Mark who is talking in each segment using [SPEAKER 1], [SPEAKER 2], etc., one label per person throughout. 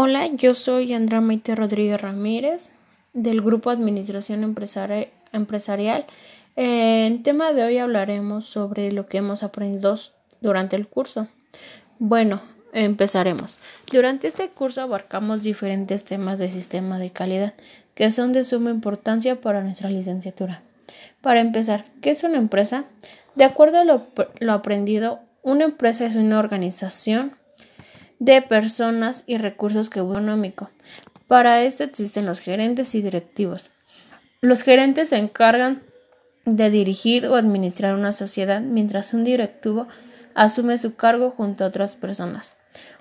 [SPEAKER 1] Hola, yo soy Andrea Maite Rodríguez Ramírez del Grupo Administración Empresarial. En el tema de hoy hablaremos sobre lo que hemos aprendido durante el curso. Bueno, empezaremos. Durante este curso abarcamos diferentes temas de sistema de calidad que son de suma importancia para nuestra licenciatura. Para empezar, ¿qué es una empresa? De acuerdo a lo aprendido, una empresa es una organización de personas y recursos que económico. Para esto existen los gerentes y directivos. Los gerentes se encargan de dirigir o administrar una sociedad, mientras un directivo asume su cargo junto a otras personas.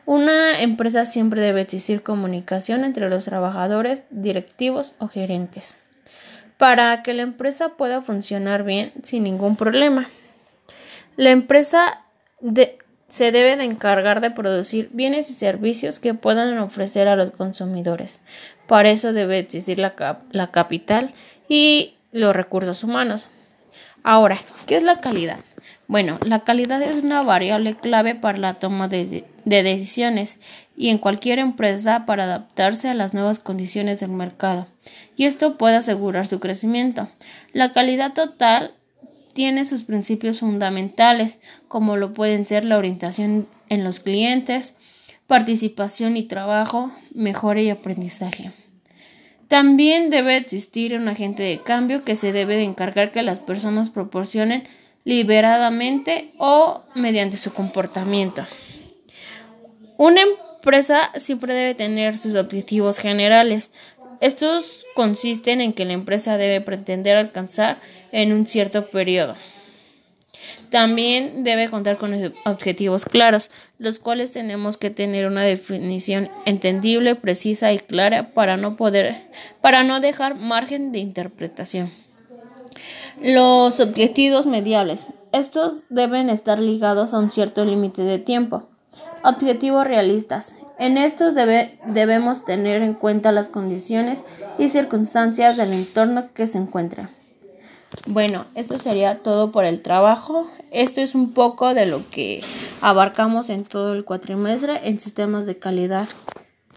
[SPEAKER 1] Una empresa siempre debe existir comunicación entre los trabajadores, directivos o gerentes, para que la empresa pueda funcionar bien sin ningún problema. La empresa de se debe de encargar de producir bienes y servicios que puedan ofrecer a los consumidores. Para eso debe existir la, capital y los recursos humanos. Ahora, ¿qué es la calidad? Bueno, la calidad es una variable clave para la toma de, de, decisiones y en cualquier empresa para adaptarse a las nuevas condiciones del mercado, y esto puede asegurar su crecimiento. La calidad total tiene sus principios fundamentales, como lo pueden ser la orientación en los clientes, participación y trabajo, mejora y aprendizaje. También debe existir un agente de cambio que se debe de encargar que las personas proporcionen liberadamente o mediante su comportamiento. Una empresa siempre debe tener sus objetivos generales, estos consisten en que la empresa debe pretender alcanzar en un cierto periodo. También debe contar con objetivos claros, los cuales tenemos que tener una definición entendible, precisa y clara para no poder para no dejar margen de interpretación. Los objetivos mediables. Estos deben estar ligados a un cierto límite de tiempo. Objetivos realistas. En estos debemos tener en cuenta las condiciones y circunstancias del entorno que se encuentra. Bueno, esto sería todo por el trabajo. Esto es un poco de lo que abarcamos en todo el cuatrimestre en sistemas de calidad.